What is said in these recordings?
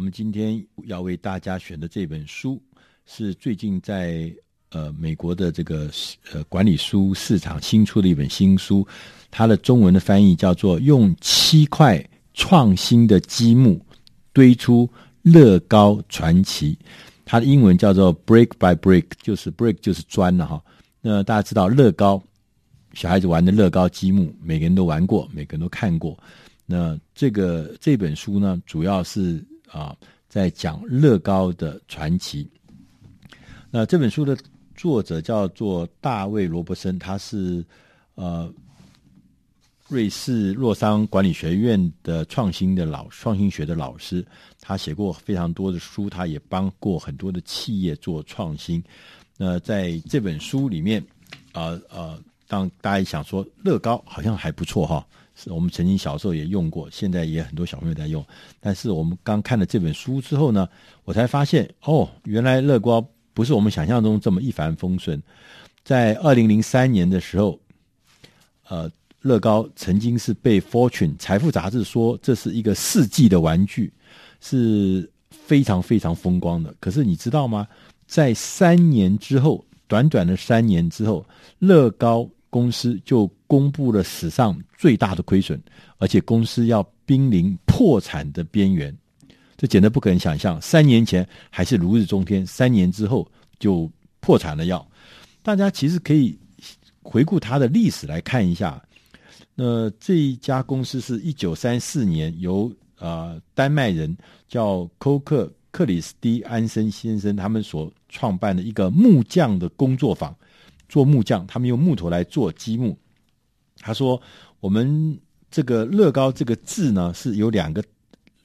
我们今天要为大家选的这本书是最近在呃美国的这个呃管理书市场新出的一本新书，它的中文的翻译叫做《用七块创新的积木堆出乐高传奇》，它的英文叫做 Brick by Brick，就是 Brick 就是砖了哈。那大家知道乐高，小孩子玩的乐高积木，每个人都玩过，每个人都看过。那这个这本书呢，主要是啊在讲乐高的传奇。那这本书的作者叫做大卫罗伯森，他是呃瑞士洛桑管理学院的创新的老创新学的老师，他写过非常多的书，他也帮过很多的企业做创新。那在这本书里面，啊呃，当、大家想说乐高好像还不错哈，我们曾经小时候也用过，现在也很多小朋友在用。但是我们刚看了这本书之后呢，我才发现哦，原来乐高不是我们想象中这么一帆风顺。在二零零三年的时候，呃，乐高曾经是被《Fortune》财富杂志说这是一个世纪的玩具，是非常非常风光的。可是你知道吗？在三年之后，短短的三年之后，乐高公司就公布了史上最大的亏损，而且公司要濒临破产的边缘，这简直不可能想象。三年前还是如日中天，三年之后就破产了要。大家其实可以回顾它的历史来看一下。那这一家公司是一九三四年由呃丹麦人叫寇克。克里斯蒂安森先生他们所创办的一个木匠的工作坊，做木匠，他们用木头来做积木。他说：“我们这个乐高这个字呢，是由两个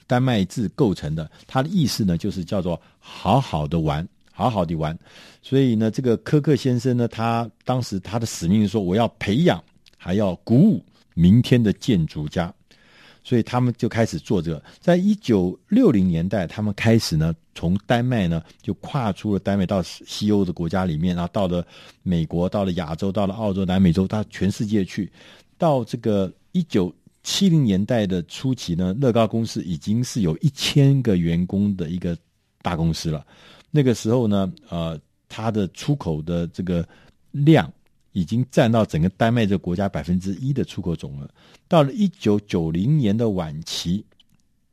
丹麦字构成的，它的意思呢，就是叫做‘好好的玩，好好的玩’。所以呢，这个科克先生呢，他当时他的使命是说，我要培养，还要鼓舞明天的建筑家。”所以他们就开始做这个，在一九六零年代，他们开始呢，从丹麦呢就跨出了丹麦到西欧的国家里面，然后到了美国，到了亚洲，到了澳洲、南美洲，到全世界去。到这个一九七零年代的初期呢，乐高公司已经是有一千个员工的一个大公司了。那个时候呢，呃，它的出口的这个量。已经占到整个丹麦这个国家百分之一的出口总额。到了一九九零年的晚期，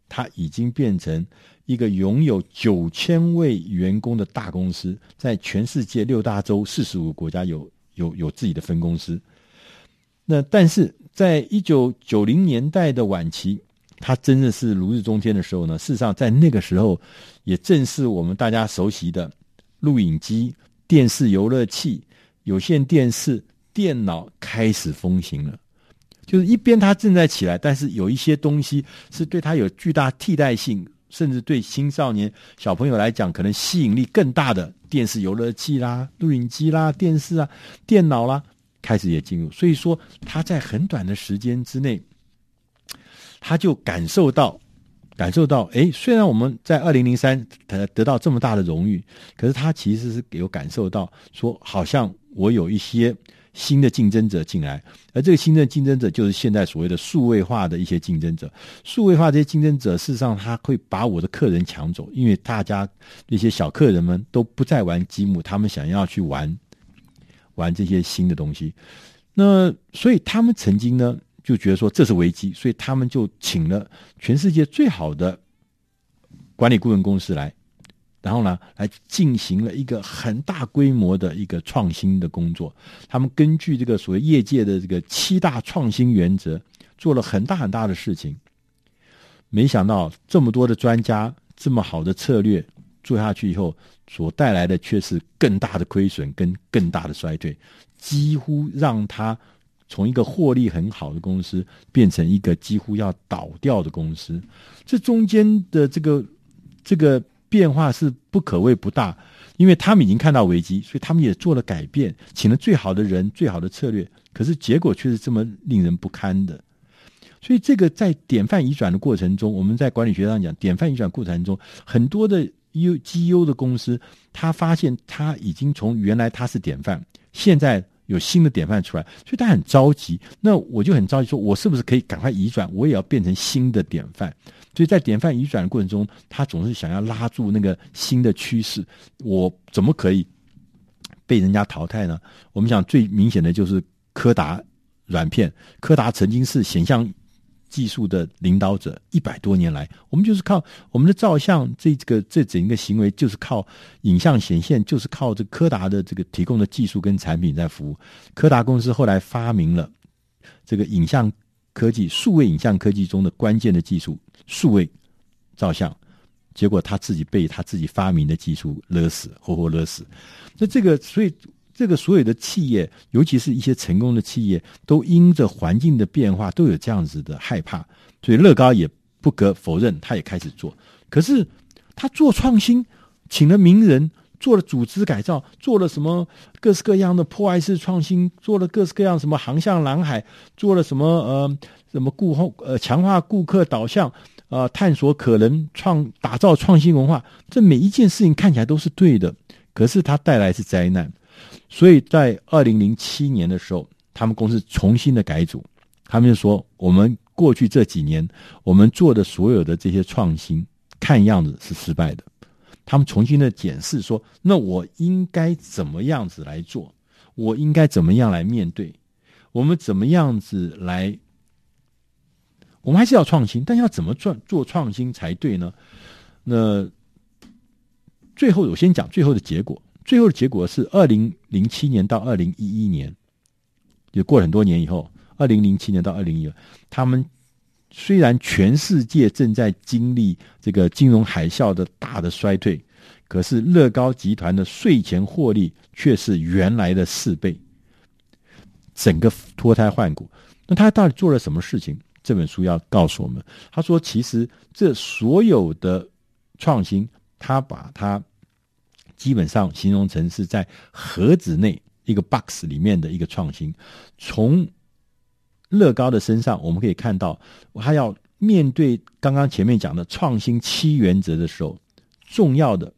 它已经变成一个拥有九千位员工的大公司，在全世界六大洲四十五个国家有有有自己的分公司。那但是在一九九零年代的晚期，它真的是如日中天的时候呢。事实上，在那个时候，也正是我们大家熟悉的录影机、电视、游乐器。有线电视、电脑开始风行了，就是一边它正在起来，但是有一些东西是对它有巨大替代性，甚至对青少年小朋友来讲，可能吸引力更大的电视、游乐器啦、录影机啦、电视啊、电脑啦，开始也进入。所以说，他在很短的时间之内，他就感受到。感受到，哎，虽然我们在二零零三得得到这么大的荣誉，可是他其实是有感受到，说好像我有一些新的竞争者进来，而这个新的竞争者就是现在所谓的数位化的一些竞争者。数位化这些竞争者，事实上他会把我的客人抢走，因为大家那些小客人们都不再玩积木，他们想要去玩玩这些新的东西。那所以他们曾经呢，就觉得说这是危机，所以他们就请了全世界最好的管理顾问公司来，然后呢，来进行了一个很大规模的一个创新的工作。他们根据这个所谓业界的这个七大创新原则，做了很大很大的事情。没想到这么多的专家，这么好的策略做下去以后，所带来的却是更大的亏损跟更大的衰退，几乎让他。从一个获利很好的公司变成一个几乎要倒掉的公司，这中间的这个这个变化是不可谓不大，因为他们已经看到危机，所以他们也做了改变，请了最好的人、最好的策略，可是结果却是这么令人不堪的。所以这个在典范移转的过程中，我们在管理学上讲，典范移转过程中，很多的优绩优的公司，他发现他已经从原来他是典范，现在。有新的典范出来，所以他很着急。那我就很着急，说我是不是可以赶快移转？我也要变成新的典范。所以在典范移转的过程中，他总是想要拉住那个新的趋势。我怎么可以被人家淘汰呢？我们想最明显的就是柯达软片，柯达曾经是显像技术的领导者，一百多年来，我们就是靠我们的照相这个这整个行为，就是靠影像显现，就是靠这柯达的这个提供的技术跟产品在服务。柯达公司后来发明了这个影像。科技数位影像科技中的关键的技术，数位照相，结果他自己被他自己发明的技术勒死，活活勒死。那这个，所以这个所有的企业，尤其是一些成功的企业，都因着环境的变化，都有这样子的害怕。所以乐高也不可否认，他也开始做。可是他做创新，请了名人。做了组织改造，做了什么各式各样的破坏式创新，做了各式各样什么航向蓝海，做了什么呃什么顾后呃强化顾客导向，呃探索可能创打造创新文化，这每一件事情看起来都是对的，可是它带来是灾难。所以在二零零七年的时候，他们公司重新的改组，他们就说我们过去这几年我们做的所有的这些创新，看样子是失败的。他们重新的检视说：“那我应该怎么样子来做？我应该怎么样来面对？我们怎么样子来？我们还是要创新，但要怎么做做创新才对呢？那最后我先讲最后的结果。最后的结果是二零零七年到二零一一年，就过了很多年以后，二零零七年到二零一，他们。”虽然全世界正在经历这个金融海啸的大的衰退，可是乐高集团的税前获利却是原来的四倍，整个脱胎换骨。那他到底做了什么事情？这本书要告诉我们。他说，其实这所有的创新，他把它基本上形容成是在盒子内一个 box 里面的一个创新，从。乐高的身上，我们可以看到，他要面对刚刚前面讲的创新七原则的时候，重要的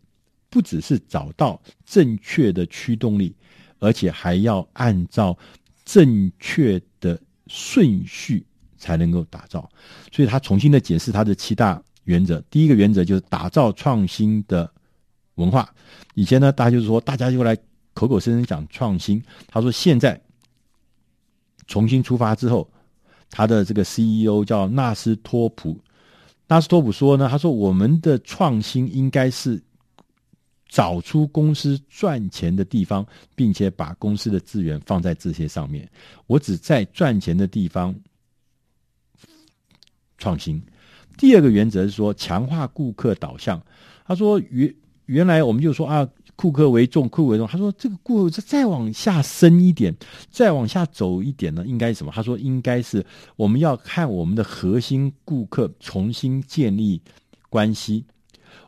不只是找到正确的驱动力，而且还要按照正确的顺序才能够打造。所以他重新的解释他的七大原则。第一个原则就是打造创新的文化。以前呢，大家就是说，大家就来口口声声讲创新。他说现在。重新出发之后，他的这个 CEO 叫纳斯托普。纳斯托普说呢，他说我们的创新应该是找出公司赚钱的地方，并且把公司的资源放在这些上面。我只在赚钱的地方创新。第二个原则是说强化顾客导向。他说原原来我们就说啊。顾客为重，库克为重。他说：“这个顾客再往下深一点，再往下走一点呢，应该是什么？”他说：“应该是我们要看我们的核心顾客重新建立关系，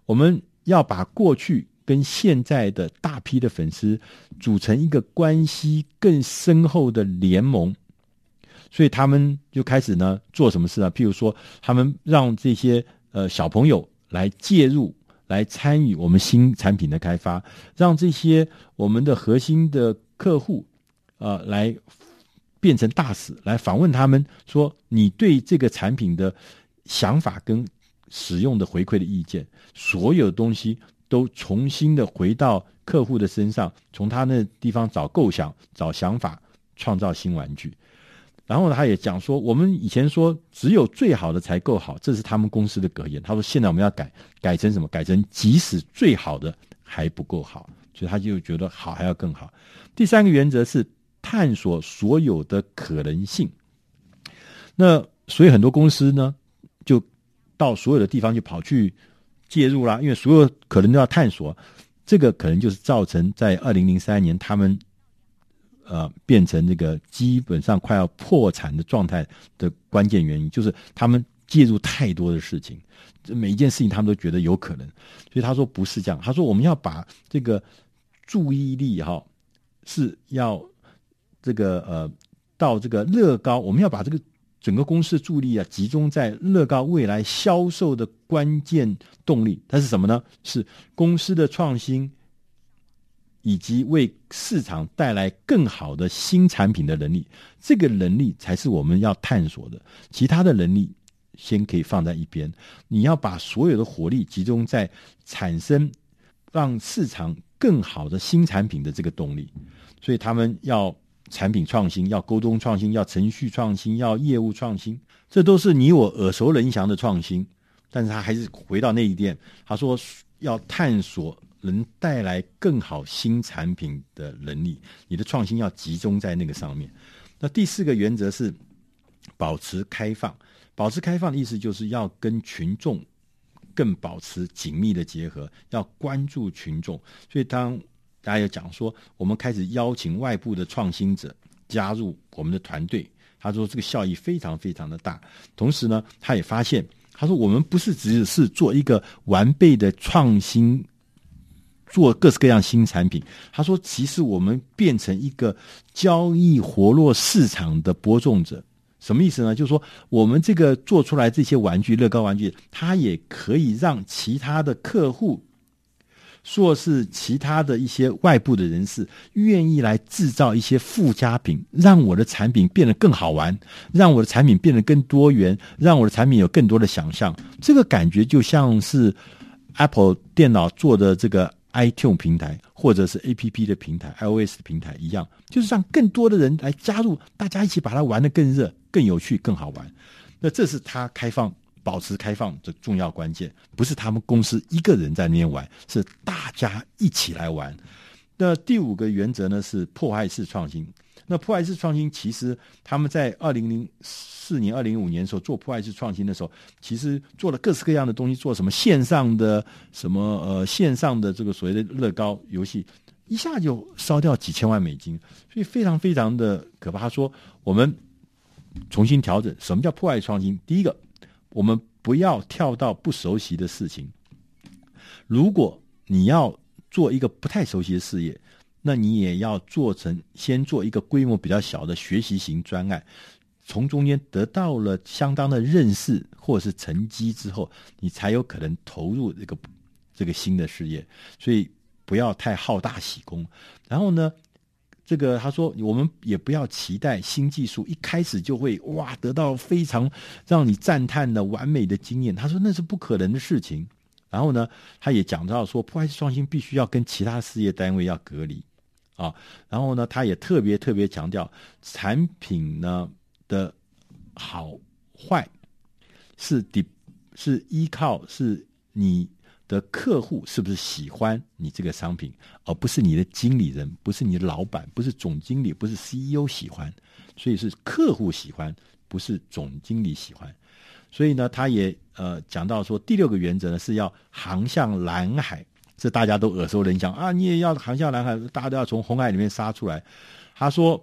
我们要把过去跟现在的大批的粉丝组成一个关系更深厚的联盟。所以他们就开始呢做什么事啊？譬如说，他们让这些呃小朋友来介入。”来参与我们新产品的开发，让这些我们的核心的客户，呃，来变成大使，来访问他们，说你对这个产品的想法跟使用的回馈的意见，所有东西都重新的回到客户的身上，从他那地方找构想、找想法，创造新玩具。然后他也讲说，我们以前说只有最好的才够好，这是他们公司的格言。他说现在我们要改，改成什么？改成即使最好的还不够好，所以他就觉得好还要更好。第三个原则是探索所有的可能性。那所以很多公司呢，就到所有的地方就跑去介入啦，因为所有可能都要探索。这个可能就是造成在二零零三年他们。呃，变成这个基本上快要破产的状态的关键原因，就是他们介入太多的事情，每一件事情他们都觉得有可能，所以他说不是这样，他说我们要把这个注意力哈是要这个呃到这个乐高，我们要把这个整个公司的注意力啊集中在乐高未来销售的关键动力，它是什么呢？是公司的创新。以及为市场带来更好的新产品的能力，这个能力才是我们要探索的。其他的能力，先可以放在一边，你要把所有的火力集中在产生让市场更好的新产品的这个动力。所以他们要产品创新，要沟通创新，要程序创新，要业务创新，这都是你我耳熟能详的创新。但是他还是回到那一点，他说要探索能带来更好新产品的能力，你的创新要集中在那个上面。那第四个原则是保持开放，保持开放的意思就是要跟群众更保持紧密的结合，要关注群众。所以当大家有讲说，我们开始邀请外部的创新者加入我们的团队，他说这个效益非常非常的大。同时呢，他也发现。他说：“我们不是只是做一个完备的创新，做各式各样新产品。他说，其实我们变成一个交易活络市场的播种者。什么意思呢？就是说，我们这个做出来这些玩具，乐高玩具，它也可以让其他的客户。”说是其他的一些外部的人士愿意来制造一些附加品，让我的产品变得更好玩，让我的产品变得更多元，让我的产品有更多的想象。这个感觉就像是 Apple 电脑做的这个 iTunes 平台，或者是 APP 的平台、iOS 平台一样，就是让更多的人来加入，大家一起把它玩得更热、更有趣、更好玩。那这是它开放。保持开放的重要关键，不是他们公司一个人在那边玩，是大家一起来玩。那第五个原则呢，是破坏式创新。那破坏式创新，其实他们在二零零四年、二零零五年的时候做破坏式创新的时候，其实做了各式各样的东西，做什么线上的什么呃线上的这个所谓的乐高游戏，一下就烧掉几千万美金，所以非常非常的可怕。他说我们重新调整，什么叫破坏创新？第一个。我们不要跳到不熟悉的事情。如果你要做一个不太熟悉的事业，那你也要做成先做一个规模比较小的学习型专案，从中间得到了相当的认识或者是成绩之后，你才有可能投入这个这个新的事业。所以不要太好大喜功。然后呢，这个他说，我们也不要期待新技术一开始就会哇得到非常让你赞叹的完美的经验。他说那是不可能的事情。然后呢，他也讲到说，破坏式创新必须要跟其他事业单位要隔离啊。然后呢，他也特别特别强调，产品呢的好坏是底是依靠是你。的客户是不是喜欢你这个商品，而不是你的经理人，不是你的老板，不是总经理，不是 CEO 喜欢，所以是客户喜欢，不是总经理喜欢。所以呢，他也呃讲到说，第六个原则呢是要航向蓝海，这大家都耳熟能详啊，你也要航向蓝海，大家都要从红海里面杀出来。他说，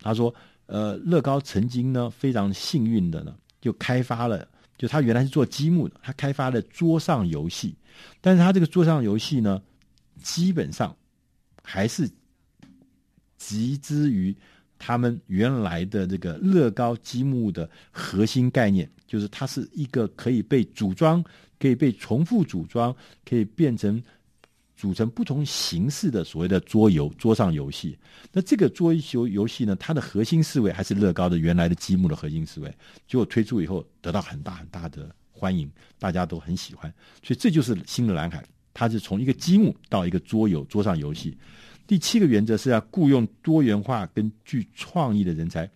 他说，呃，乐高曾经呢非常幸运的呢，就开发了。就他原来是做积木的，他开发了桌上游戏，但是他这个桌上游戏呢，基本上还是集之于他们原来的这个乐高积木的核心概念，就是它是一个可以被组装、可以被重复组装、可以变成。组成不同形式的所谓的桌游、桌上游戏，那这个桌游游戏呢，它的核心思维还是乐高的原来的积木的核心思维。结果推出以后得到很大很大的欢迎，大家都很喜欢，所以这就是新的蓝海。它是从一个积木到一个桌游、桌上游戏。第七个原则是要雇佣多元化跟具创意的人才。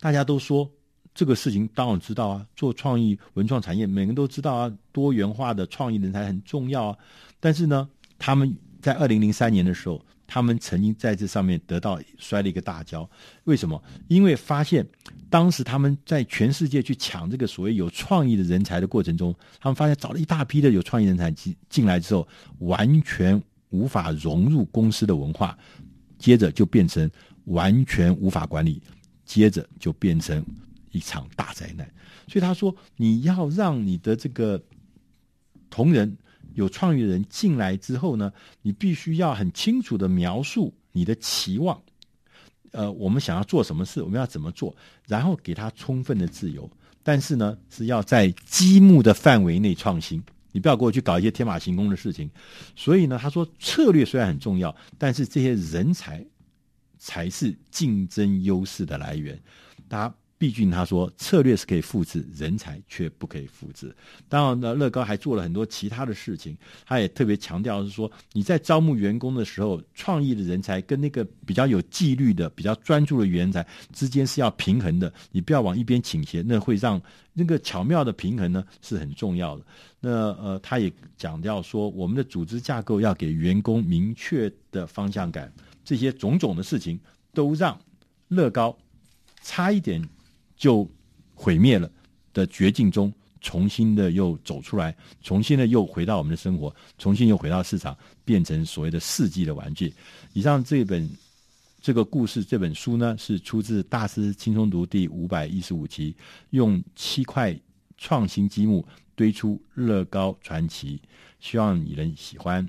大家都说这个事情当然知道啊，做创意文创产业，每个人都知道啊，多元化的创意人才很重要啊。但是呢，他们在二零零三年的时候，他们曾经在这上面得到摔了一个大跤。为什么？因为发现当时他们在全世界去抢这个所谓有创意的人才的过程中，他们发现找了一大批的有创意人才进进来之后，完全无法融入公司的文化，接着就变成完全无法管理，接着就变成一场大灾难。所以他说，你要让你的这个同仁。有创意的人进来之后呢，你必须要很清楚的描述你的期望，呃，我们想要做什么事，我们要怎么做，然后给他充分的自由，但是呢，是要在积木的范围内创新，你不要给我去搞一些天马行空的事情。所以呢，他说策略虽然很重要，但是这些人才才是竞争优势的来源，大家。毕竟他说策略是可以复制，人才却不可以复制。当然呢，乐高还做了很多其他的事情，他也特别强调是说，你在招募员工的时候，创意的人才跟那个比较有纪律的、比较专注的人才之间是要平衡的，你不要往一边倾斜，那会让那个巧妙的平衡呢是很重要的。那呃，他也讲到说，我们的组织架构要给员工明确的方向感，这些种种的事情都让乐高差一点。就毁灭了的绝境中，重新的又走出来，重新的又回到我们的生活，重新又回到市场，变成所谓的世纪的玩具。以上这本这个故事这本书呢，是出自《大师轻松读》第五百一十五期，用七块创新积木堆出乐高传奇，希望你能喜欢。